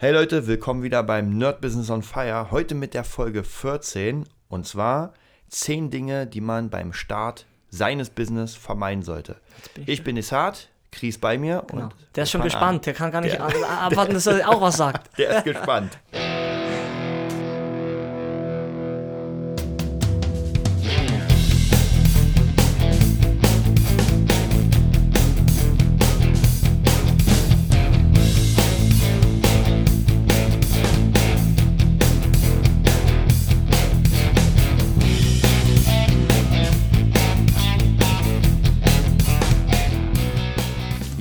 Hey Leute, willkommen wieder beim Nerd Business on Fire. Heute mit der Folge 14 und zwar 10 Dinge, die man beim Start seines Business vermeiden sollte. bin ich Ich bin Isat, Chris bei mir Genau. und Der ist schon gespannt, der kann gar nicht Der- ab- abwarten, dass er auch was sagt. An. Der ist gespannt.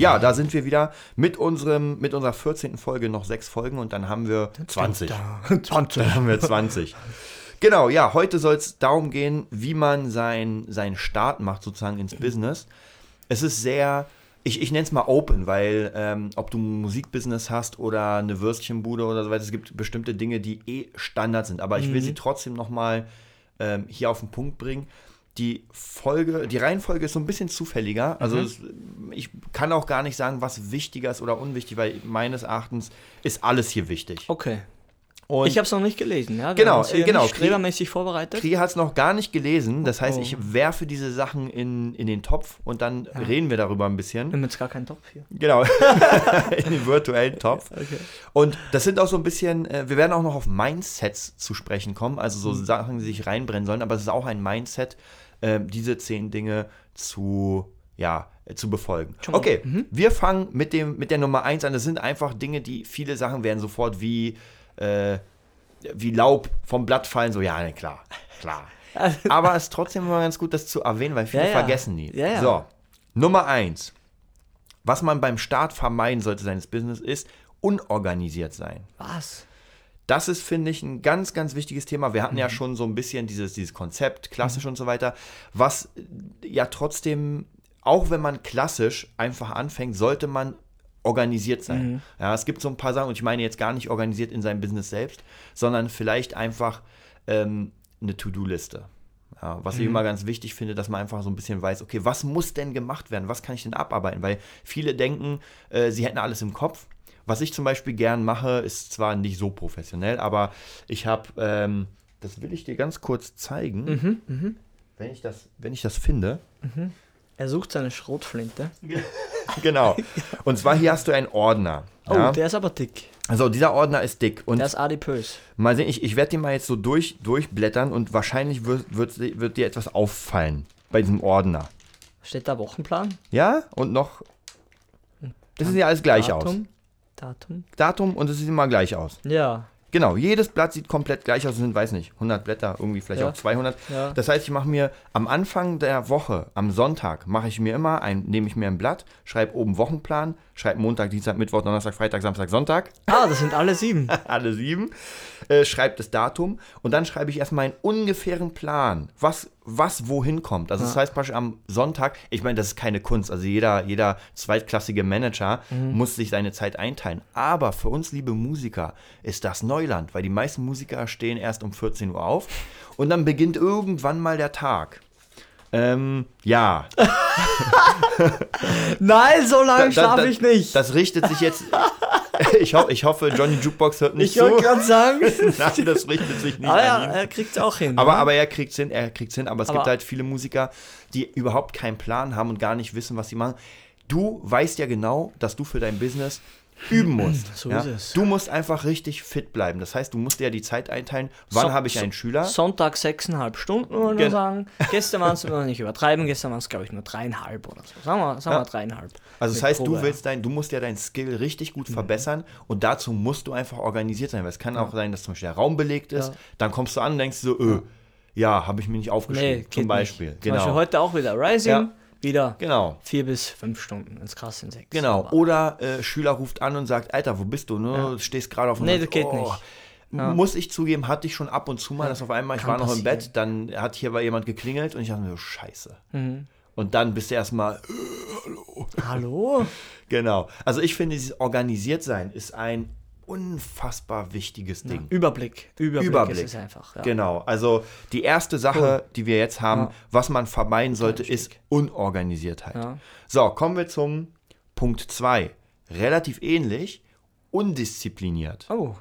Ja, da sind wir wieder mit unserem mit unserer 14. Folge noch sechs Folgen und dann haben wir 20. 20. Dann haben wir 20. Genau, ja, heute soll es darum gehen, wie man sein, seinen Start macht, sozusagen ins Business. Es ist sehr, ich, ich nenne es mal open, weil ähm, ob du ein Musikbusiness hast oder eine Würstchenbude oder so weiter, es gibt bestimmte Dinge, die eh Standard sind. Aber ich will sie trotzdem nochmal ähm, hier auf den Punkt bringen. Die Folge, die Reihenfolge ist so ein bisschen zufälliger. Also es, ich kann auch gar nicht sagen, was wichtiger ist oder unwichtig, weil meines Erachtens ist alles hier wichtig. Okay. Und Ich habe es noch nicht gelesen, ja? Wir Genau, äh, genau. Strebermäßig vorbereitet. Kri hat es noch gar nicht gelesen. Das heißt, Oh. ich werfe diese Sachen in, in den Topf und dann reden wir darüber ein bisschen. Wir haben jetzt gar keinen Topf hier. Genau. in den virtuellen Topf. Okay. Und das sind auch so ein bisschen, äh, wir werden auch noch auf Mindsets zu sprechen kommen, also Mhm. so Sachen, die sich reinbrennen sollen, aber es ist auch ein Mindset, äh, diese zehn Dinge zu, ja, äh, zu befolgen. Okay, Mhm. wir fangen mit, dem, mit der Nummer eins an. Das sind einfach Dinge, die viele Sachen werden sofort wie, äh, wie Laub vom Blatt fallen, so, ja, ne, klar, klar. Aber es ist trotzdem immer ganz gut, das zu erwähnen, weil viele Ja, ja. vergessen die. Ja. So, Nummer eins. Was man beim Start vermeiden sollte seines Business ist unorganisiert sein. Was? Das ist, finde ich, ein ganz, ganz wichtiges Thema. Wir hatten Mhm. ja schon so ein bisschen dieses, dieses Konzept, klassisch und so weiter, was äh, ja trotzdem, auch wenn man klassisch einfach anfängt, sollte man organisiert sein. Mhm. Ja, es gibt so ein paar Sachen, und ich meine jetzt gar nicht organisiert in seinem Business selbst, sondern vielleicht einfach ähm, eine To-Do-Liste. Ja, was ich Mhm. immer ganz wichtig finde, dass man einfach so ein bisschen weiß, okay, was muss denn gemacht werden? Was kann ich denn abarbeiten? Weil viele denken, äh, sie hätten alles im Kopf. Was ich zum Beispiel gern mache, ist zwar nicht so professionell, aber ich habe, ähm, das will ich dir ganz kurz zeigen, Mhm, wenn, ich das, wenn ich das finde. Er sucht seine Schrotflinte. genau. Und zwar hier hast du einen Ordner. Oh, ja? der ist aber dick. Also dieser Ordner ist dick. Und Der ist adipös. mal sehen, ich, ich werde den mal jetzt so durch, durchblättern und wahrscheinlich wird, wird, wird dir etwas auffallen bei diesem Ordner. Steht da Wochenplan? Ja? Und noch. Das sieht ja alles gleich aus. Datum? Datum? Und es sieht immer gleich aus. Ja. Genau, jedes Blatt sieht komplett gleich aus. Es sind, weiß nicht, 100 Blätter, irgendwie vielleicht Ja. auch 200. Ja. Das heißt, ich mache mir am Anfang der Woche, am Sonntag, mache ich mir immer ein, nehme ich mir ein Blatt, schreibe oben Wochenplan, schreibe Montag, Dienstag, Mittwoch, Donnerstag, Freitag, Samstag, Sonntag, Ah, das sind alle sieben. alle sieben, äh, schreibe das Datum und dann schreibe ich erstmal einen ungefähren Plan, was, was wohin kommt. Also das heißt praktisch am Sonntag, ich meine, das ist keine Kunst, also jeder, jeder zweitklassige Manager muss sich seine Zeit einteilen. Aber für uns, liebe Musiker, ist das Neuland, weil die meisten Musiker stehen erst um 14 Uhr auf und dann beginnt irgendwann mal der Tag. Ähm, ja, Nein, so lange schlafe ich nicht. Das richtet sich jetzt. ich, ho ich hoffe, Johnny Jukebox hört nicht ich wollte zu. gerade sagen. Nein, das richtet sich nicht Aber an ja, ihn. er kriegt es auch hin. Aber, ne? aber er kriegt's hin, er kriegt's hin. Aber es Aber- gibt halt viele Musiker, die überhaupt keinen Plan haben und gar nicht wissen, was sie machen. Du weißt ja genau, dass du für dein Business üben musst. So ja? ist es. Du musst einfach richtig fit bleiben. Das heißt, du musst dir ja die Zeit einteilen, wann So- habe ich so- einen Schüler. Sonntag sechseinhalb Stunden, wollen Gen- wir sagen. Gestern waren es, wir nicht übertreiben, gestern waren es, glaube ich, nur dreieinhalb oder so. Sagen wir, sagen Ja. wir dreieinhalb. Also das heißt, du Probe, willst dein, du musst ja deinen Skill richtig Mhm. gut verbessern und dazu musst du einfach organisiert sein. Weil es kann auch sein, dass zum Beispiel der Raum belegt ist, dann kommst du an und denkst so, öh, ja, habe ich mir nicht Nee, aufgeschrieben, geht zum Beispiel. Nicht. Zum Beispiel Genau. heute auch wieder Rising. Wieder Genau. vier bis fünf Stunden, ins krass sind sechs. Genau. Aber- Oder äh, Schüler ruft an und sagt, Alter, wo bist du? Ne? Du stehst gerade auf dem Nee, das geht nicht. Ja. Muss ich zugeben, hatte ich schon ab und zu mal, dass auf einmal, ich Kann war noch im passieren. Bett, dann hat hier bei jemand geklingelt und ich dachte mir, so, scheiße. Mhm. Und dann bist du erstmal, Hallo? genau. Also ich finde, dieses organisiert sein ist ein unfassbar wichtiges Ding. Überblick. Überblick, Überblick. ist es einfach. Ja. Genau, also die erste Sache, die wir jetzt haben, Ja. was man vermeiden sollte, ist. Unorganisiertheit. Ja. So, kommen wir zum Punkt 2. Relativ ähnlich, undiszipliniert. Oh,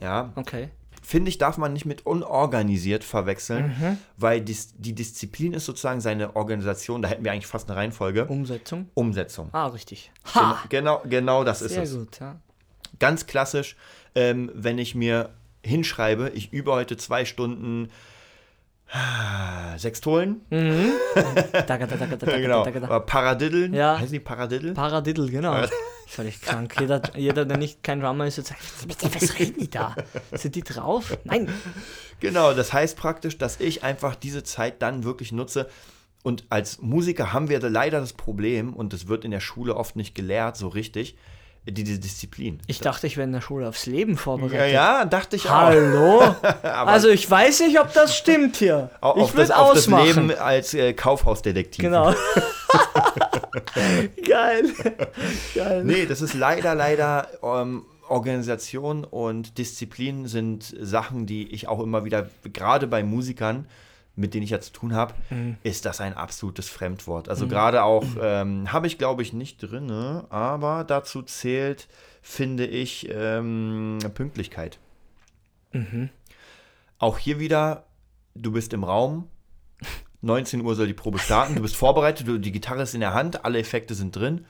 Ja, okay. finde ich, darf man nicht mit unorganisiert verwechseln, weil dis die Disziplin ist sozusagen seine Organisation, da hätten wir eigentlich fast eine Reihenfolge. Umsetzung. Umsetzung. Ah, richtig. Gen Ha! genau, genau das ist Sehr es. gut, ja. Ganz klassisch, ähm, wenn ich mir hinschreibe, ich übe heute zwei Stunden ah, Sextolen, daga, genau, oder Paradiddle, Ja. heißen die Paradiddle? Paradiddle, genau. Völlig krank. Jeder, jeder, der nicht kein Drummer ist, jetzt sagt, was reden die da? Sind die drauf? Nein. Genau, das heißt praktisch, dass ich einfach diese Zeit dann wirklich nutze. Und als Musiker haben wir da leider das Problem, und das wird in der Schule oft nicht gelehrt, so richtig, diese Disziplin. Ich dachte, ich wäre in der Schule aufs Leben ja, vorbereitet. ja, dachte ich auch. Hallo? also ich weiß nicht, ob das stimmt hier. Au- ich würde auf das ausmachen. Leben als äh, Kaufhausdetektiv. Genau. Geil. Geil. Nee, das ist leider, leider ähm, Organisation und Disziplin sind Sachen, die ich auch immer wieder, gerade bei Musikern, mit denen ich ja zu tun habe, Mhm. ist das ein absolutes Fremdwort. Also gerade auch, ähm, habe ich glaube ich nicht drin, aber dazu zählt, finde ich, ähm, Pünktlichkeit. Mhm. Auch hier wieder, du bist im Raum, 19 Uhr soll die Probe starten, du bist vorbereitet, du, die Gitarre ist in der Hand, alle Effekte sind drin.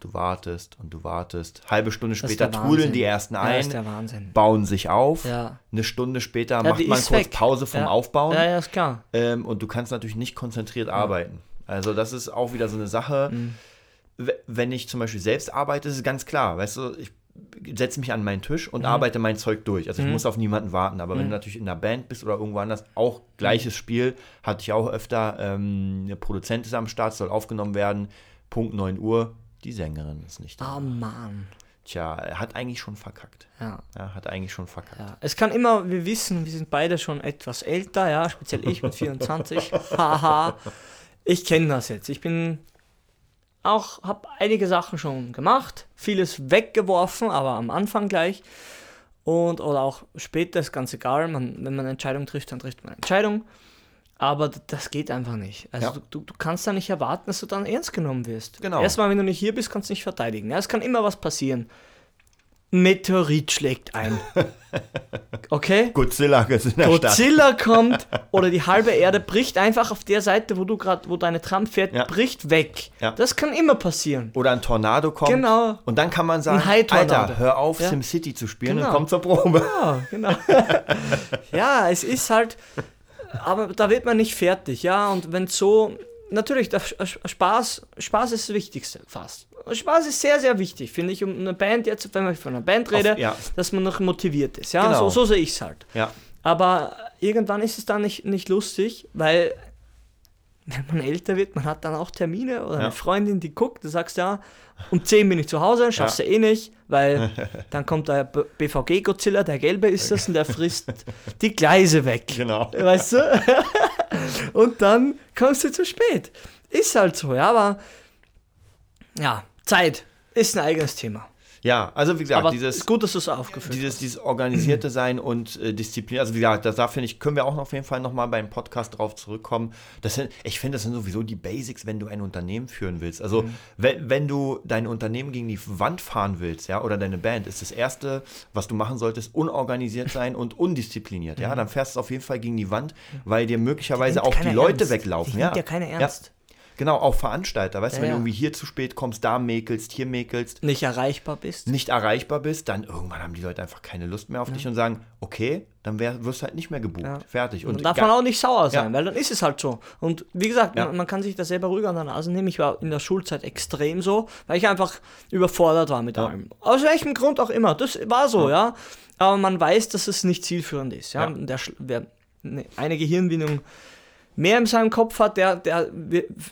Du wartest und du wartest. Halbe Stunde später trudeln die ersten Ja, ein, ist der Wahnsinn. bauen sich auf. Ja. Eine Stunde später Ja, macht man kurz weg. Pause vom ja. Aufbauen. Ja, ja, ist klar. Ähm, und du kannst natürlich nicht konzentriert arbeiten. Also das ist auch wieder so eine Sache. Mhm. Wenn ich zum Beispiel selbst arbeite, ist es ganz klar. Weißt du, ich setze mich an meinen Tisch Mhm. und arbeite mein Zeug durch. Also ich muss auf niemanden warten. Aber wenn du natürlich in einer Band bist oder irgendwo anders, auch gleiches Spiel, hatte ich auch öfter. Ähm, der Produzent ist am Start, soll aufgenommen werden. Punkt 9 Uhr. Die Sängerin ist nicht da. Oh Mann. Tja, er hat eigentlich schon verkackt. Ja. Ja, hat eigentlich schon verkackt. Ja, es kann immer, wir wissen, wir sind beide schon etwas älter, ja, speziell ich mit 24. Haha. ich kenne das jetzt. Ich bin auch, habe einige Sachen schon gemacht, vieles weggeworfen, aber am Anfang gleich. Und, oder auch später, ist ganz egal, man, wenn man eine Entscheidung trifft, dann trifft man eine Entscheidung. Aber das geht einfach nicht. Also Ja. du, du, kannst da nicht erwarten, dass du dann ernst genommen wirst. Genau. Erstmal, wenn du nicht hier bist, kannst du nicht verteidigen. Ja, es kann immer was passieren. Meteorit schlägt ein. Okay? Godzilla ist in der Stadt. Godzilla kommt oder die halbe Erde bricht einfach auf der Seite, wo du gerade, wo deine Tram fährt, Ja. bricht weg. Ja. Das kann immer passieren. Oder ein Tornado kommt. Genau. Und dann kann man sagen. Alter, hör auf, Ja. SimCity zu spielen Genau. und komm zur Probe. Ja, genau. ja, es ist halt, aber da wird man nicht fertig, ja. Und wenn so, natürlich, der Spaß, Spaß ist das Wichtigste, fast. Spaß ist sehr, sehr wichtig, finde ich, um eine Band jetzt, wenn ich von einer Band rede, ja. dass man noch motiviert ist, ja. Genau. So, so sehe ich es halt. Ja, Aber irgendwann ist es dann nicht, nicht lustig, weil wenn man älter wird, man hat dann auch Termine oder Ja. eine Freundin, die guckt, du sagst ja, um 10 bin ich zu Hause, schaffst Ja. du eh nicht, weil dann kommt der BVG-Godzilla, der gelbe ist das, und der frisst die Gleise weg. genau. Weißt du? und dann kommst du zu spät. Ist halt so, ja, aber ja, Zeit ist ein eigenes Thema. Ja, also wie gesagt, aber dieses, ist gut, dass es aufgeführt dieses, dieses organisierte Sein und äh, Disziplin, also wie gesagt, da, da finde ich, können wir auch auf jeden Fall nochmal beim Podcast drauf zurückkommen. Das sind, ich finde, das sind sowieso die Basics, wenn du ein Unternehmen führen willst. Also wenn, wenn du dein Unternehmen gegen die Wand fahren willst, ja, oder deine Band, ist das Erste, was du machen solltest, unorganisiert sein und undiszipliniert. Ja, dann fährst du auf jeden Fall gegen die Wand, weil dir möglicherweise nimmt auch die Leute ernst. weglaufen. Die ja. ja keiner ernst. Genau, auch Veranstalter, weißt du, Ja, wenn du irgendwie hier zu spät kommst, da mäkelst, hier mäkelst, Nicht erreichbar bist. nicht erreichbar bist, dann irgendwann haben die Leute einfach keine Lust mehr auf dich und sagen, okay, dann wär, wirst du halt nicht mehr gebucht. Fertig. Und Und darf man auch nicht sauer sein, weil dann ist es halt so. Und wie gesagt, man, man kann sich da selber ruhig an der Nase nehmen. Ich war in der Schulzeit extrem so, weil ich einfach überfordert war mit allem. Aus welchem Grund auch immer. Das war so, ja. Aber man weiß, dass es nicht zielführend ist. Ja. Der, wer ne, eine Gehirnbindung mehr in seinem Kopf hat, der, der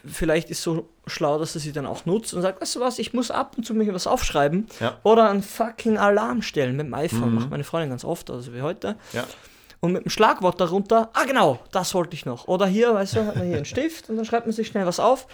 vielleicht ist so schlau, dass er sie dann auch nutzt und sagt, weißt du was, ich muss ab und zu mir was aufschreiben Ja. oder einen fucking Alarm stellen mit dem iPhone. Mhm. Macht meine Freundin ganz oft, also wie heute Ja. und mit dem Schlagwort darunter, ah genau, das wollte ich noch. Oder hier, weißt du, hat man hier einen Stift und dann schreibt man sich schnell was auf.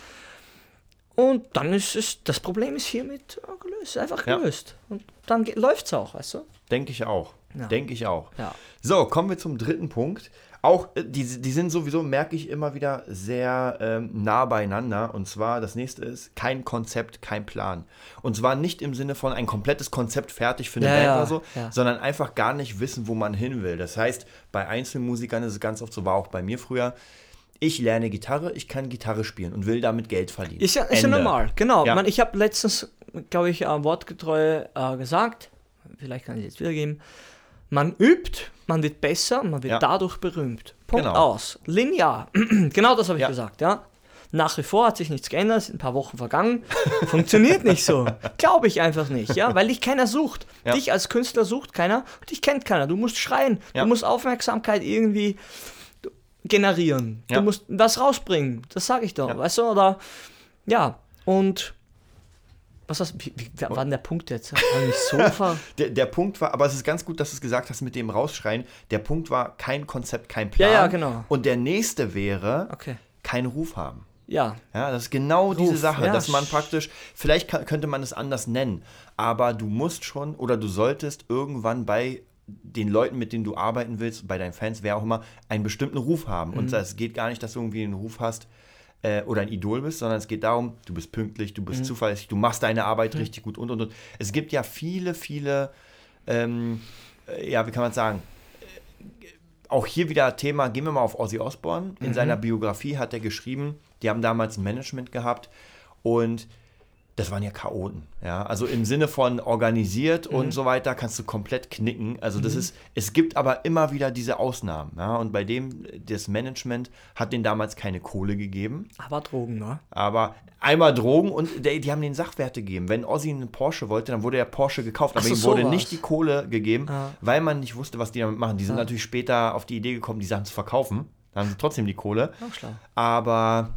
Und dann ist es, das Problem ist hiermit äh, gelöst, einfach Ja. gelöst. Und dann läuft es auch, weißt du? Denke ich auch. Ja. Denke ich auch. Ja. So, kommen wir zum dritten Punkt. Auch, äh, die, die sind sowieso, merke ich immer wieder, sehr ähm, nah beieinander. Und zwar, das nächste ist, kein Konzept, kein Plan. Und zwar nicht im Sinne von ein komplettes Konzept fertig für eine Ja, Band ja, oder so, ja. sondern einfach gar nicht wissen, wo man hin will. Das heißt, bei Einzelmusikern ist es ganz oft so, war auch bei mir früher, ich lerne Gitarre, ich kann Gitarre spielen und will damit Geld verdienen. Ist ja, ist ja normal, genau. Ja. Man, ich habe letztens, glaube ich, äh, wortgetreu äh, gesagt, vielleicht kann ich es jetzt wiedergeben, man übt, man wird besser, man wird Ja. dadurch berühmt. Punkt Genau. aus. Linear. genau das habe ich Ja. gesagt, ja. Nach wie vor hat sich nichts geändert, sind ein paar Wochen vergangen. Funktioniert nicht so. Glaube ich einfach nicht, ja, weil dich keiner sucht. Ja. Dich als Künstler sucht keiner, dich kennt keiner. Du musst schreien, du musst Aufmerksamkeit irgendwie generieren. Du musst was rausbringen. Das sage ich doch, weißt du? Oder ja, und was hast, wie, wie wer war denn der Punkt jetzt? War nicht so ver Der, der Punkt war, aber es ist ganz gut, dass du es gesagt hast mit dem Rausschreien. Der Punkt war kein Konzept, kein Plan. Ja, ja, genau. Und der nächste wäre, Okay. keinen Ruf haben. Ja, Ja, das ist genau diese Ruf, Sache, ja. dass man praktisch, vielleicht kann, könnte man es anders nennen, aber du musst schon oder du solltest irgendwann bei den Leuten, mit denen du arbeiten willst, bei deinen Fans, wer auch immer, einen bestimmten Ruf haben. Mhm. Und es geht gar nicht, dass du irgendwie einen Ruf hast äh, oder ein Idol bist, sondern es geht darum, du bist pünktlich, du Mhm. bist zuverlässig, du machst deine Arbeit richtig gut und und und. Es gibt ja viele, viele, ähm, äh, ja, wie kann man sagen, äh, auch hier wieder Thema, gehen wir mal auf Ozzy Osbourne. In seiner Biografie hat er geschrieben, die haben damals ein Management gehabt und das waren ja Chaoten. Ja? Also im Sinne von organisiert und so weiter kannst du komplett knicken. Also das ist, es gibt aber immer wieder diese Ausnahmen. Ja? Und bei dem, das Management hat denen damals keine Kohle gegeben, aber Drogen, ne? aber einmal Drogen und die, die haben den Sachwerte gegeben. Wenn Ozzy einen Porsche wollte, dann wurde der Porsche gekauft, aber so, ihm wurde sowas. nicht die Kohle gegeben, Ja. weil man nicht wusste, was die damit machen. Die sind natürlich später auf die Idee gekommen, die Sachen zu verkaufen. Da haben sie trotzdem die Kohle. Schlau. Aber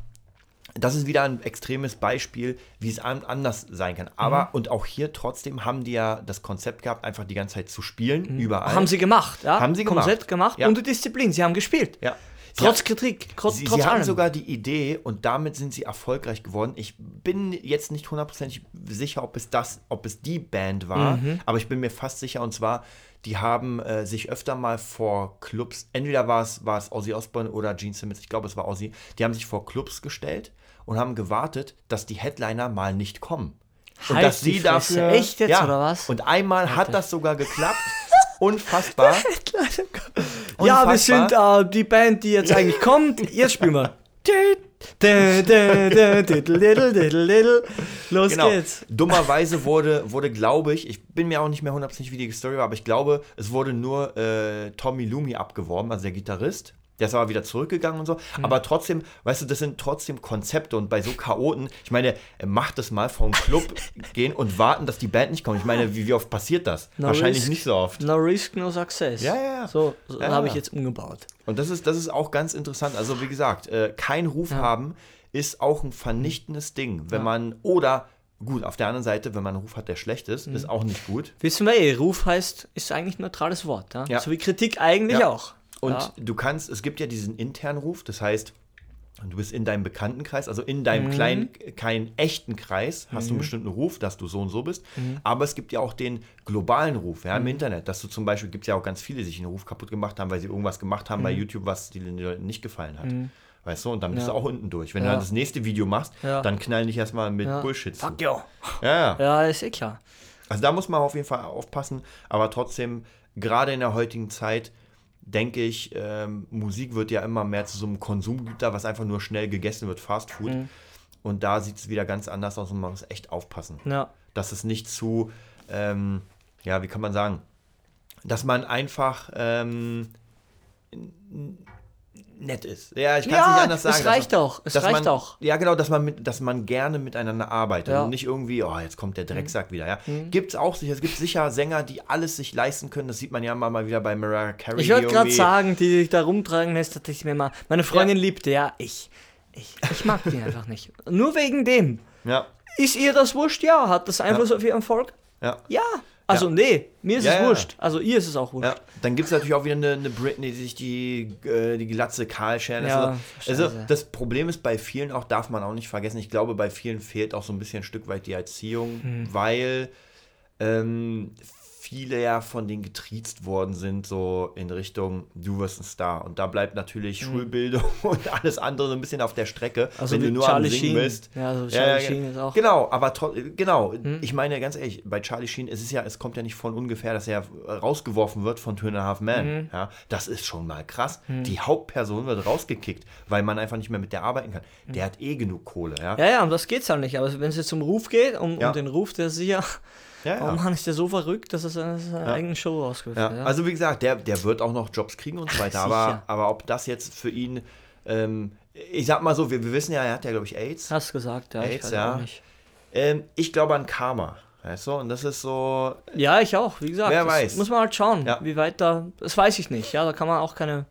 das ist wieder ein extremes Beispiel, wie es an- anders sein kann. Aber, Mhm. und auch hier trotzdem haben die ja das Konzept gehabt, einfach die ganze Zeit zu spielen, überall. Mhm. Haben sie gemacht, ja? Haben sie gemacht. Komplett gemacht. Ja. Und die Disziplin, sie haben gespielt. ja. Trotz Kritik, trotz, Sie, trotz sie haben allem. sogar die Idee und damit sind sie erfolgreich geworden. Ich bin jetzt nicht hundertprozentig sicher, ob es das, ob es die Band war, Mhm. aber ich bin mir fast sicher und zwar, die haben äh, sich öfter mal vor Clubs, entweder war es, war es Ozzy Osbourne oder Gene Simmons, ich glaube es war Ozzy, die haben sich vor Clubs gestellt und haben gewartet, dass die Headliner mal nicht kommen. Und Halt dass die sie dafür. Echt jetzt, oder was? Und einmal hat das sogar geklappt. Unfassbar. ja, wir Unfassbar. sind äh, die Band, die jetzt eigentlich kommt. Jetzt spielen wir. Los Genau. geht's. Dummerweise wurde, wurde glaube ich, ich bin mir auch nicht mehr hundertprozentig, wie die Story war, aber ich glaube, es wurde nur äh, Tommy Lumi abgeworben, also der Gitarrist. Der ist aber wieder zurückgegangen und so. Hm. Aber trotzdem, weißt du, das sind trotzdem Konzepte und bei so Chaoten, ich meine, äh, macht das mal vom Club gehen und warten, dass die Band nicht kommt. Ich meine, wie, wie oft passiert das? No Wahrscheinlich risk. nicht so oft. No risk, no success. Ja, ja, ja. So, so Ja, habe ja. ich jetzt umgebaut. Und das ist, das ist auch ganz interessant. Also, wie gesagt, äh, kein Ruf haben ist auch ein vernichtendes Ding. Wenn man, oder gut, auf der anderen Seite, wenn man einen Ruf hat, der schlecht ist, Mhm. ist auch nicht gut. Wissen wir eh, Ruf heißt, ist eigentlich ein neutrales Wort. Ja? Ja. So wie Kritik eigentlich Ja. auch. Und ja. du kannst, es gibt ja diesen internen Ruf, das heißt, du bist in deinem Bekanntenkreis, also in Mhm. deinem kleinen, keinen echten Kreis, hast du einen bestimmten Ruf, dass du so und so bist. Mhm. Aber es gibt ja auch den globalen Ruf, ja, im Internet, dass du zum Beispiel, gibt es ja auch ganz viele, die sich einen Ruf kaputt gemacht haben, weil sie irgendwas gemacht haben bei YouTube, was den Leuten nicht gefallen hat. Weißt du, und dann bist Mhm. Ja. du auch unten durch. Wenn Ja. du dann das nächste Video machst, Ja. dann knallen dich erstmal mit. Bullshit zu. Fuck. Ja, ja. Ja, ist eh klar. Also da muss man auf jeden Fall aufpassen, aber trotzdem, gerade in der heutigen Zeit, denke ich, ähm, Musik wird ja immer mehr zu so einem Konsumgüter, was einfach nur schnell gegessen wird, Fast Food. Mhm. Und da sieht es wieder ganz anders aus und man muss echt aufpassen, Ja. dass es nicht zu, ähm, ja, wie kann man sagen, dass man einfach ähm, nett ist. Ja, ich kann es Ja, nicht anders sagen. es dass reicht man- auch, es dass reicht man, auch. Ja, genau, dass man, mit, dass man gerne miteinander arbeitet Ja. Mhm. und nicht irgendwie, oh, jetzt kommt der Drecksack wieder. Ja. Gibt es auch sicher, es gibt sicher Sänger, die alles sich leisten können. Das sieht man ja immer mal wieder bei Mariah Carey. Ich wollte gerade sagen, die sich da rumtragen lässt, dachte ich mir mal, meine Freundin liebte, ja, ich. Ich, ich mag die einfach nicht. Nur wegen dem. Ja, Ist ihr das wurscht? Ja. Hat das Einfluss auf ihren Erfolg? ja. Ja. Also Ja. nee, mir ist Ja, es ja. wurscht. Also ihr ist es auch wurscht. Dann gibt es natürlich auch wieder eine, eine Britney, die sich die, äh, die Glatze kahl. Ja, also, also das Problem ist bei vielen auch, darf man auch nicht vergessen, ich glaube, bei vielen fehlt auch so ein bisschen ein Stück weit die Erziehung, Hm. weil ähm, viele ja von denen getriezt worden sind, so in Richtung, du wirst ein Star. Und da bleibt natürlich Schulbildung und alles andere so ein bisschen auf der Strecke. Also wenn du nur Charlie am Singen Sheen. bist. Ja, also Charlie ja, Sheen ist auch. Genau, aber genau, Hm. ich meine ganz ehrlich, bei Charlie Sheen, es ist ja, es kommt ja nicht von ungefähr, dass er rausgeworfen wird von Two and a Half Men. Mhm. Ja, das ist schon mal krass. Die Hauptperson wird rausgekickt, weil man einfach nicht mehr mit der arbeiten kann. Der hat eh genug Kohle, ja. Ja, ja, um das geht's halt nicht. Aber wenn es jetzt um Ruf geht, um, Ja. um den Ruf, der sicher, Ja, ja. Mann, ist der so verrückt, dass er seine, seine eigene Show rausgeführt Ja, hat. Also wie gesagt, der, der wird auch noch Jobs kriegen und so weiter. aber, aber ob das jetzt für ihn, ähm, ich sag mal so, wir, wir wissen ja, er hat ja, glaube ich, AIDS. Hast gesagt, ja. Ich AIDS, weiß ja. Ähm, ich glaube an Karma. Weißt du? Und das ist so, Ja, ich auch, wie gesagt. Wer weiß. Muss man halt schauen, Ja. wie weit da. Das weiß ich nicht, ja. Da kann man auch keine,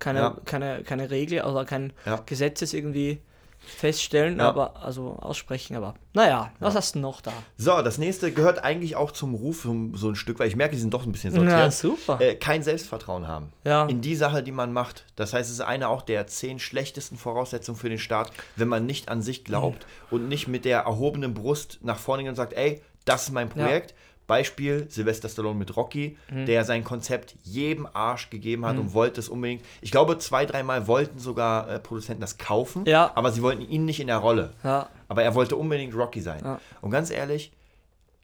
keine, Ja. keine, keine Regel oder kein Ja. Gesetzes irgendwie feststellen, Ja. aber also aussprechen, aber naja, was hast du noch da? So, das nächste gehört eigentlich auch zum Ruf so, ein Stück, weil ich merke, die sind doch ein bisschen sortiert. Ja, super. Äh, kein Selbstvertrauen haben. Ja. In die Sache, die man macht. Das heißt, es ist eine auch der zehn schlechtesten Voraussetzungen für den Start, wenn man nicht an sich glaubt Mhm. und nicht mit der erhobenen Brust nach vorne geht und sagt, ey, das ist mein Projekt. Beispiel Sylvester Stallone mit Rocky, Mhm. der sein Konzept jedem Arsch gegeben hat und wollte es unbedingt. Ich glaube, zwei, dreimal wollten sogar äh, Produzenten das kaufen, Ja. aber sie wollten ihn nicht in der Rolle. Ja. Aber er wollte unbedingt Rocky sein. Ja. Und ganz ehrlich,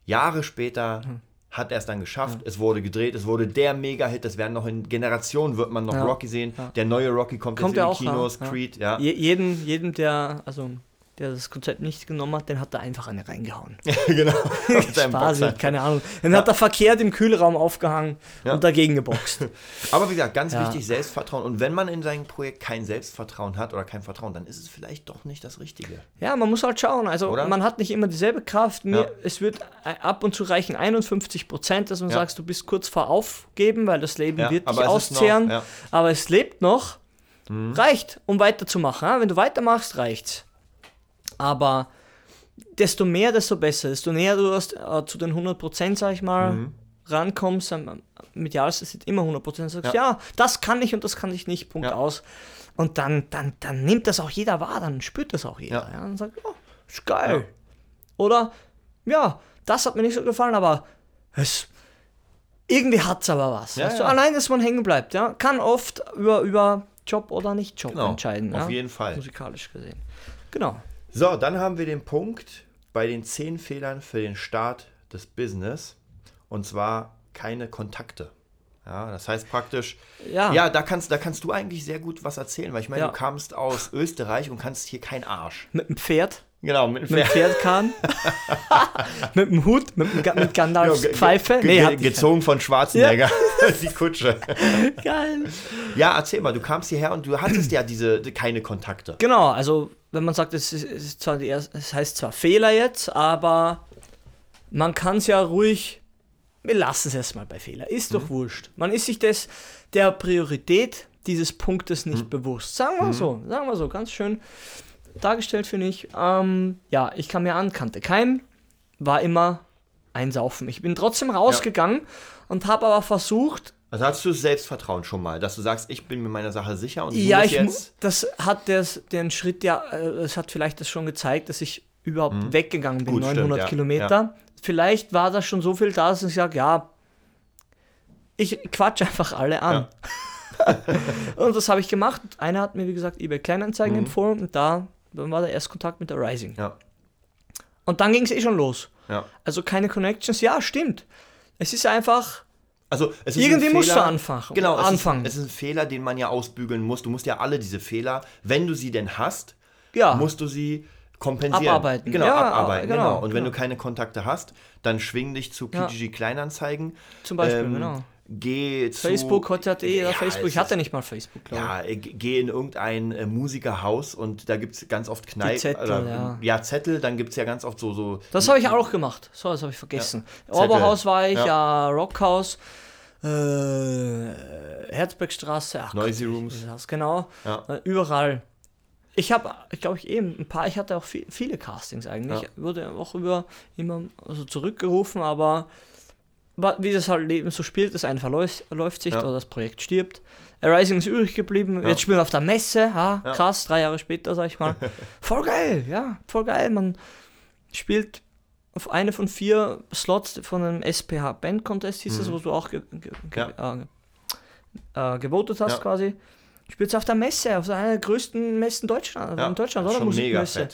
Jahre später hat er es dann geschafft. Es wurde gedreht, es wurde der Mega-Hit. Das werden noch in Generationen wird man noch. Rocky sehen. Der neue Rocky kommt, Kommt jetzt in die Kinos. Creed, ja. Je, jeden, jeden, der, also der das Konzept nicht genommen hat, den hat er einfach eine reingehauen. genau. Spaß, keine Ahnung. Den hat er verkehrt im Kühlraum aufgehangen Ja. und dagegen geboxt. Aber wie gesagt, ganz Ja. wichtig, Selbstvertrauen. Und wenn man in seinem Projekt kein Selbstvertrauen hat oder kein Vertrauen, dann ist es vielleicht doch nicht das Richtige. Ja, man muss halt schauen. Also Oder? man hat nicht immer dieselbe Kraft. Mir, Ja. Es wird ab und zu reichen 51 Prozent, dass man Ja. sagst, du bist kurz vor Aufgeben, weil das Leben Ja, wird dich noch- auszehren. ja. Mhm. Aber es lebt noch. Reicht, um weiterzumachen. Ja? Wenn du weitermachst, reicht's. Aber desto mehr, desto besser. Desto näher du hast, äh, zu den 100 Prozent, sag ich mal, Mhm. rankommst, ähm, mit Jahres ist immer 100 Prozent. Sagst, Ja. ja. das kann ich und das kann ich nicht. Punkt Ja. aus. Und dann, dann, dann nimmt das auch jeder wahr, dann spürt das auch jeder. Ja. Ja. Und sagt, oh, ist geil. Oder, ja, das hat mir nicht so gefallen, aber es, irgendwie hat es aber was. Ja, du? ja. Allein, dass man hängen bleibt, ja, kann oft über, über Job oder nicht Job Genau, entscheiden. auf ja? jeden Fall. Musikalisch gesehen. Genau. So, dann haben wir den Punkt bei den zehn Fehlern für den Start des Business. Und zwar keine Kontakte. Ja, das heißt praktisch, Ja. ja, da, kannst, da kannst du eigentlich sehr gut was erzählen, weil ich meine, Ja. du kamst aus Österreich und kannst hier kein Arsch. Mit dem Pferd, Genau, mit dem mit dem Pferd. Pferdkahn, mit dem Hut, mit, Ga- mit Gandalfs Ja, Pfeife. Nee, ge- gezogen von Schwarzenegger, die Kutsche. Geil. Ja, erzähl mal, du kamst hierher und du hattest ja diese keine Kontakte. Genau, also wenn man sagt, es, ist, zwar die erste, es heißt zwar Fehler jetzt, aber man kann es ja ruhig, wir lassen es erstmal bei Fehler, ist doch wurscht. Man ist sich des, der Priorität dieses Punktes nicht bewusst. Sagen wir so, sagen wir so, ganz schön dargestellt finde ich. Ähm, ja, ich kam mir an, kannte keinen, war immer einsaufen. Ich bin trotzdem rausgegangen und habe aber versucht, Also hattest du das Selbstvertrauen schon mal, dass du sagst, ich bin mir meiner Sache sicher und Ja, ich, jetzt. das hat des, den Schritt ja, äh, es hat vielleicht das schon gezeigt, dass ich überhaupt weggegangen bin, Mhm. Gut, stimmt, 900 ja, Kilometer. Vielleicht war da schon so viel da, dass ich sage, ja, ich quatsch einfach alle an. und das habe ich gemacht. Einer hat mir, wie gesagt, eBay Kleinanzeigen empfohlen und da dann war der Erstkontakt mit der Rising. Mhm. Ja, Und dann ging es eh schon los. ja. Also keine Connections, ja, stimmt. Es ist einfach, Also es ist Irgendwie ein musst du Fehler- anfangen- Genau, es anfangen. Ist, es ist ein Fehler, den man ja ausbügeln muss. Du musst ja alle diese Fehler, wenn du sie denn hast, ja, musst du sie kompensieren. Abarbeiten. Genau, Ja, abarbeiten. Genau. genau, Und wenn genau. du keine Kontakte hast, dann schwing dich zu. PGG Kleinanzeigen. zum Beispiel, Ähm, genau. Geh zu Facebook hat ja eh, Ja, Facebook, ich hatte nicht mal Facebook, glaube ich. Ja, äh, geh in irgendein äh, Musikerhaus und da gibt es ganz oft Kneipen. Zettel, oder, ja. Zettel, dann gibt es ja ganz oft so. so Das habe ich auch gemacht. So, das habe ich vergessen. Ja. Oberhaus war ich, Ja. ja, Rockhaus, äh, Herzbergstraße, ach Noisy Gott, Rooms. das? Genau, Ja. äh, überall. Ich habe, ich glaube ich eben ein paar, ich hatte auch viel, viele Castings eigentlich. Ja. Wurde auch über immer also zurückgerufen, aber wie das halt Leben so spielt, das eine verläuft läuft sich Ja. oder das Projekt stirbt. Arising ist übrig geblieben, Ja. jetzt spielen wir auf der Messe, ha, Ja. krass, drei Jahre später, sag ich mal. voll geil, ja, voll geil. Man spielt auf eine von vier Slots von einem SPH Band Contest, hieß das, Mhm. wo du auch ge ge ge äh, äh, gewotet hast quasi. Spielst auf der Messe, auf einer der größten Messen Deutschland, Ja, in Deutschland, oder? Musikmesse.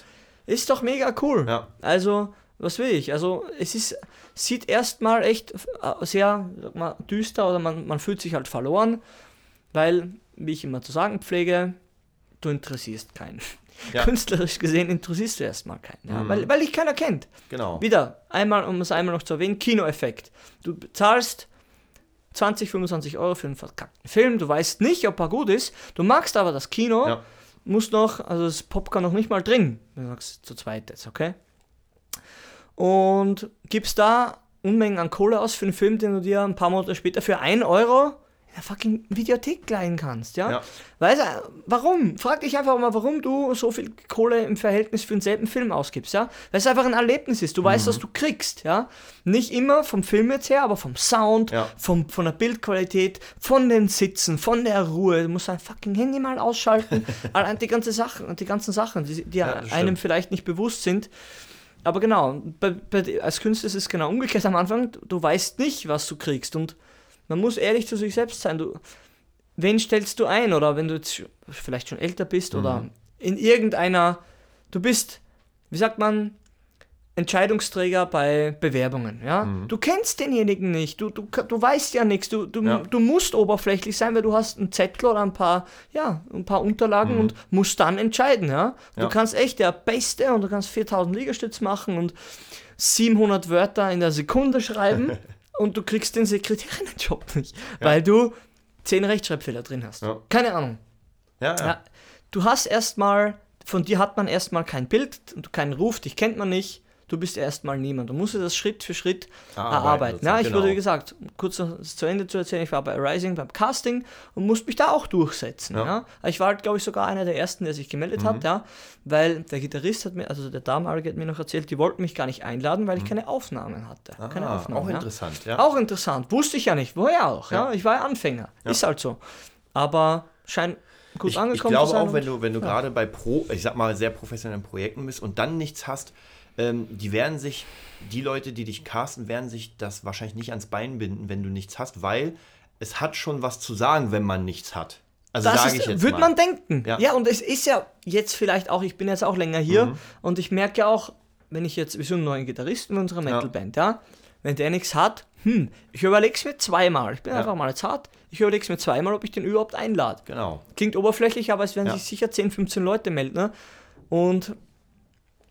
Ist doch mega cool. Also, was will ich? Also, es ist, sieht erstmal echt äh, sehr mal, düster oder man, man fühlt sich halt verloren, weil, wie ich immer zu sagen pflege, du interessierst keinen. Ja. Künstlerisch gesehen interessierst du erstmal keinen, ja? Mhm. weil, weil dich keiner kennt. Genau. Wieder, einmal, um es einmal noch zu erwähnen, Kinoeffekt. Du bezahlst 20, 25 Euro für einen verkackten Film, du weißt nicht, ob er gut ist, du magst aber das Kino, Ja. musst noch, also das Popcorn noch nicht mal drin, wenn du sagst, zu zweit jetzt, okay? Und gibst da Unmengen an Kohle aus für einen Film, den du dir ein paar Monate später für 1 Euro in der fucking Videothek leihen kannst, ja? Ja. Weißt du, warum? Frag dich einfach mal, warum du so viel Kohle im Verhältnis für denselben Film ausgibst, ja? Weil es einfach ein Erlebnis ist. Du weißt, Mhm. was du kriegst, ja? Nicht immer vom Film jetzt her, aber vom Sound, Ja. vom, von der Bildqualität, von den Sitzen, von der Ruhe. Du musst dein fucking Handy mal ausschalten. Allein die ganze Sachen, die ganzen Sachen, die, die Ja, einem stimmt. vielleicht nicht bewusst sind. Aber genau, bei, bei, als Künstler ist es genau umgekehrt am Anfang. Du, du weißt nicht, was du kriegst. Und man muss ehrlich zu sich selbst sein. Du, wen stellst du ein? Oder wenn du jetzt vielleicht schon älter bist oder Mhm. in irgendeiner, du bist, wie sagt man, Entscheidungsträger bei Bewerbungen, ja? Mhm. Du kennst denjenigen nicht, du, du, du weißt ja nichts, du, du, Ja. du musst oberflächlich sein, weil du hast einen Zettel oder ein paar, ja, ein paar Unterlagen Mhm. und musst dann entscheiden, ja? Du Ja. kannst echt der Beste und du kannst 4000 Liegestütz machen und 700 Wörter in der Sekunde schreiben und du kriegst den Sekretärinnenjob nicht, weil du 10 Rechtschreibfehler drin hast. Keine Ahnung. Du hast erstmal, von dir hat man erstmal kein Bild, und keinen Ruf, dich kennt man nicht, du bist erstmal niemand. Du musst dir das Schritt für Schritt Erarbeiten erarbeiten. Ja, ich wurde, genau. wie gesagt, um kurz zu Ende zu erzählen, ich war bei Arising beim Casting und musste mich da auch durchsetzen. Ja. Ja. Ich war halt, glaube ich, sogar einer der ersten, der sich gemeldet Mhm. hat, ja, weil der Gitarrist hat mir, also der damalige hat mir noch erzählt, die wollten mich gar nicht einladen, weil ich keine Aufnahmen hatte. keine Mhm. Ah, Aufnahmen, auch ja. interessant, ja. Auch interessant. Wusste ich ja nicht. Woher auch? Ja. Ich war ja Anfänger. Ist halt so. Aber scheint gut ich, angekommen ich glaube zu sein. auch, wenn du, wenn du ja. gerade bei Pro, ich sag mal, sehr professionellen Projekten bist und dann nichts hast, ähm, die werden sich, die Leute, die dich casten, werden sich das wahrscheinlich nicht ans Bein binden, wenn du nichts hast, weil es hat schon was zu sagen, wenn man nichts hat. Also das sage ich jetzt würde man denken. Ja. Ja. und es ist ja jetzt vielleicht auch, ich bin jetzt auch länger hier Mhm. und ich merke ja auch, wenn ich jetzt, wir sind neuen Gitarristen in unserer Ja. Metalband, ja, wenn der nichts hat, hm, ich überlege es mir zweimal. Ich bin Ja. einfach mal jetzt hart. Ich überlege es mir zweimal, ob ich den überhaupt einlade. Genau. Klingt oberflächlich, aber es werden Ja. sich sicher 10, 15 Leute melden. Ne? Und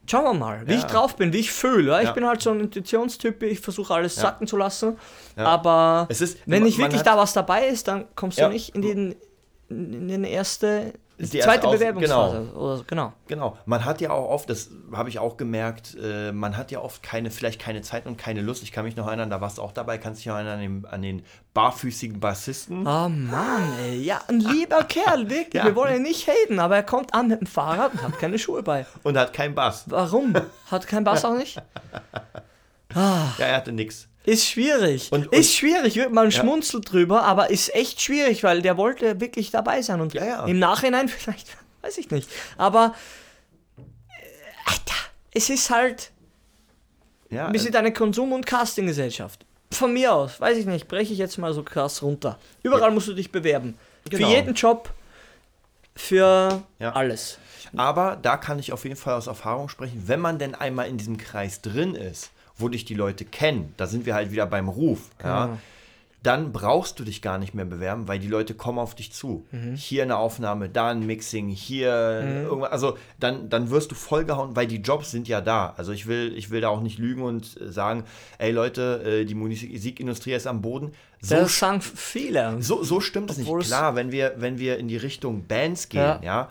schauen wir mal, wie Ja. ich drauf bin, wie ich fühle. Ja? Ich bin halt so ein Intuitionstyp, ich versuche alles sacken zu lassen. Aber ist, wenn nicht wirklich da was dabei ist, dann kommst du nicht in den in den erste, Die zweite Bewerbungsphase. Oder so. Genau. Genau. Man hat ja auch oft, das habe ich auch gemerkt, äh, man hat ja oft keine, vielleicht keine Zeit und keine Lust. Ich kann mich noch erinnern, da warst du auch dabei, kannst dich noch erinnern an den, an den barfüßigen Bassisten. Oh Mann, ey. Ja, ein lieber Kerl, wirklich. Ja. Wir wollen ihn nicht haten, aber er kommt an mit dem Fahrrad und hat keine Schuhe bei. Und hat keinen Bass. Warum? Hat kein Bass auch nicht? Ja, er hatte nix. Ist schwierig. Und- und- ist schwierig, wird man Ja. Schmunzel drüber, aber ist echt schwierig, weil der wollte wirklich dabei sein. Und Ja, ja. im Nachhinein vielleicht, weiß ich nicht. Aber, äh, Alter, es ist halt, Ja, wir sind eine Konsum- und Castinggesellschaft. Von mir aus, weiß ich nicht, breche ich jetzt mal so krass runter. Überall musst du dich bewerben. Genau. Für jeden Job, für alles. Aber da kann ich auf jeden Fall aus Erfahrung sprechen, wenn man denn einmal in diesem Kreis drin ist, wo dich die Leute kennen, da sind wir halt wieder beim Ruf, ja, Genau. dann brauchst du dich gar nicht mehr bewerben, weil die Leute kommen auf dich zu. Mhm. Hier eine Aufnahme, da ein Mixing, hier irgendwas, also dann, dann wirst du vollgehauen, weil die Jobs sind ja da. Also ich will, ich will da auch nicht lügen und äh, sagen, ey Leute, äh, die Musikindustrie ist am Boden. So Das sagen viele. so, so stimmt es nicht. Klar, wenn wir, wenn wir in die Richtung Bands gehen, Ja. ja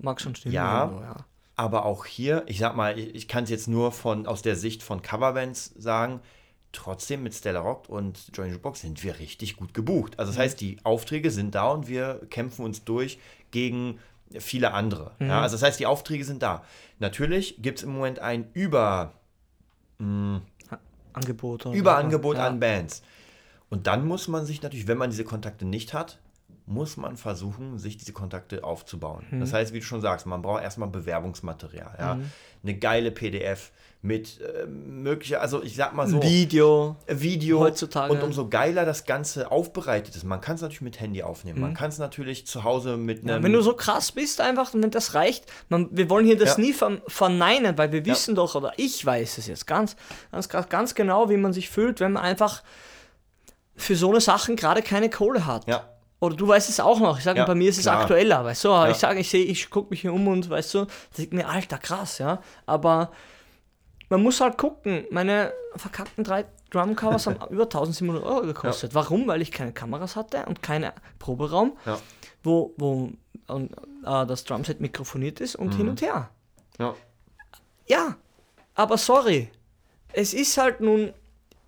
Mag schon stimmen. Ja. irgendwo, ja. Aber auch hier, ich sag mal, ich, ich kann es jetzt nur von aus der Sicht von Coverbands sagen, trotzdem mit Stella Rock und Johnny Jukebox sind wir richtig gut gebucht. Also das heißt, die Aufträge sind da und wir kämpfen uns durch gegen viele andere. Ja, also das heißt, die Aufträge sind da. Natürlich gibt es im Moment ein Über, Angebot. oder- Überangebot ja. an Bands. Und dann muss man sich natürlich, wenn man diese Kontakte nicht hat, muss man versuchen, sich diese Kontakte aufzubauen. Das heißt, wie du schon sagst, man braucht erstmal Bewerbungsmaterial. Ja? Eine geile PDF mit äh, möglicher, also ich sag mal so, Video. Video Heutzutage. und umso geiler das Ganze aufbereitet ist. Man kann es natürlich mit Handy aufnehmen, man kann es natürlich zu Hause mit einem. Mhm. Wenn du so krass bist, einfach, wenn das reicht, man, wir wollen hier das Ja. nie ver verneinen, weil wir wissen doch, oder ich weiß es jetzt ganz, ganz, ganz- ganz genau, wie man sich fühlt, wenn man einfach für so eine Sachen gerade keine Kohle hat. ja, Oder du weißt es auch noch. Ich sage, Ja, bei mir ist es klar. aktueller, weißt du? Ich sage, ich sehe, ich gucke mich hier um und weißt du, da denke mir, alter, krass, ja. Aber man muss halt gucken. Meine verkackten drei Drumcovers haben über 1700 Euro gekostet. Warum? Weil ich keine Kameras hatte und keinen Proberaum, Ja. wo, wo und, äh, das Drumset mikrofoniert ist und hin und her. ja. Ja, aber sorry. Es ist halt nun,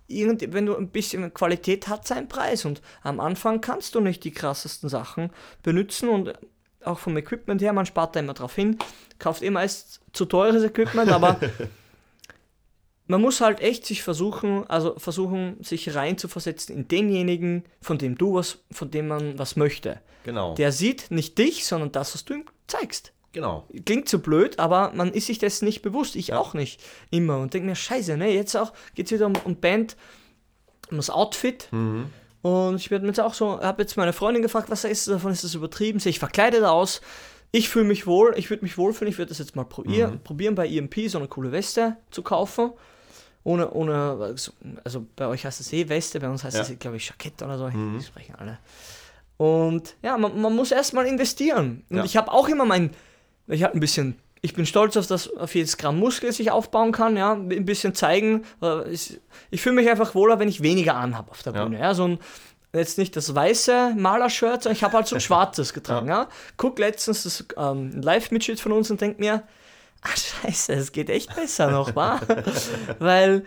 irgend, wenn du ein bisschen Qualität hat, sein Preis. Und am Anfang kannst du nicht die krassesten Sachen benutzen und auch vom Equipment her, man spart da immer drauf hin, kauft immer erst zu teures Equipment, aber man muss halt echt sich versuchen, also versuchen, sich rein zu versetzen in denjenigen, von dem du was, von dem man was möchte. Genau. Der sieht nicht dich, sondern das, was du ihm zeigst genau. klingt so blöd, aber man ist sich dessen nicht bewusst. Ich auch nicht immer. Und denke mir, scheiße, ne? Jetzt auch geht es wieder um, um Band, um das Outfit. Und ich werde mir jetzt auch so, habe jetzt meine Freundin gefragt, was ist davon, ist das übertrieben? Sehe ich verkleidet aus? Ich fühle mich wohl, ich würde mich wohlfühlen, ich würde das jetzt mal probieren, probieren bei EMP so eine coole Weste zu kaufen. Ohne, ohne, also- bei euch heißt es eh Weste, bei uns heißt Ja. es, glaube ich, Jackett oder so, die sprechen alle. Und ja, man, man muss erstmal investieren. Und Ja. ich habe auch immer mein, ich habe ein bisschen, ich bin stolz auf das, auf jedes Gramm Muskel, das ich aufbauen kann, ja, ein bisschen zeigen. äh, Ich, ich fühle mich einfach wohler, wenn ich weniger anhabe auf der Ja. Bühne. Ja, so ein, jetzt nicht das weiße Malershirt, sondern ich habe halt so ein schwarzes getragen. Ja. Guck letztens das ähm, Live-Mitschnitt von uns und denk mir, ah scheiße, es geht echt besser noch, wa? Weil,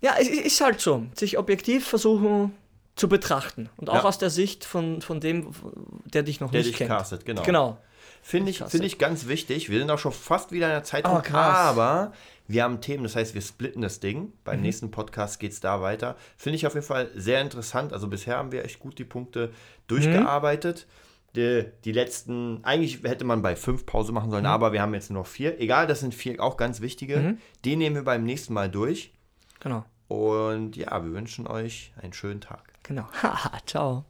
ja, es ist halt so, sich objektiv versuchen zu betrachten. Und auch Ja. aus der Sicht von, von dem, der dich noch Der nicht dich kennt. castet, genau. Genau. Finde ich, finde ich ganz wichtig. Wir sind auch schon fast wieder in der Zeitung, Oh, aber wir haben Themen, das heißt, wir splitten das Ding. Mhm. Beim nächsten Podcast geht es da weiter. Finde ich auf jeden Fall sehr interessant. Also bisher haben wir echt gut die Punkte durchgearbeitet. Die, die letzten, eigentlich hätte man bei fünf Pause machen Mhm. sollen, aber wir haben jetzt nur noch vier. Egal, das sind vier auch ganz wichtige. Mhm. Die nehmen wir beim nächsten Mal durch. Genau. Und ja, wir wünschen euch einen schönen Tag. Genau. Haha, ciao.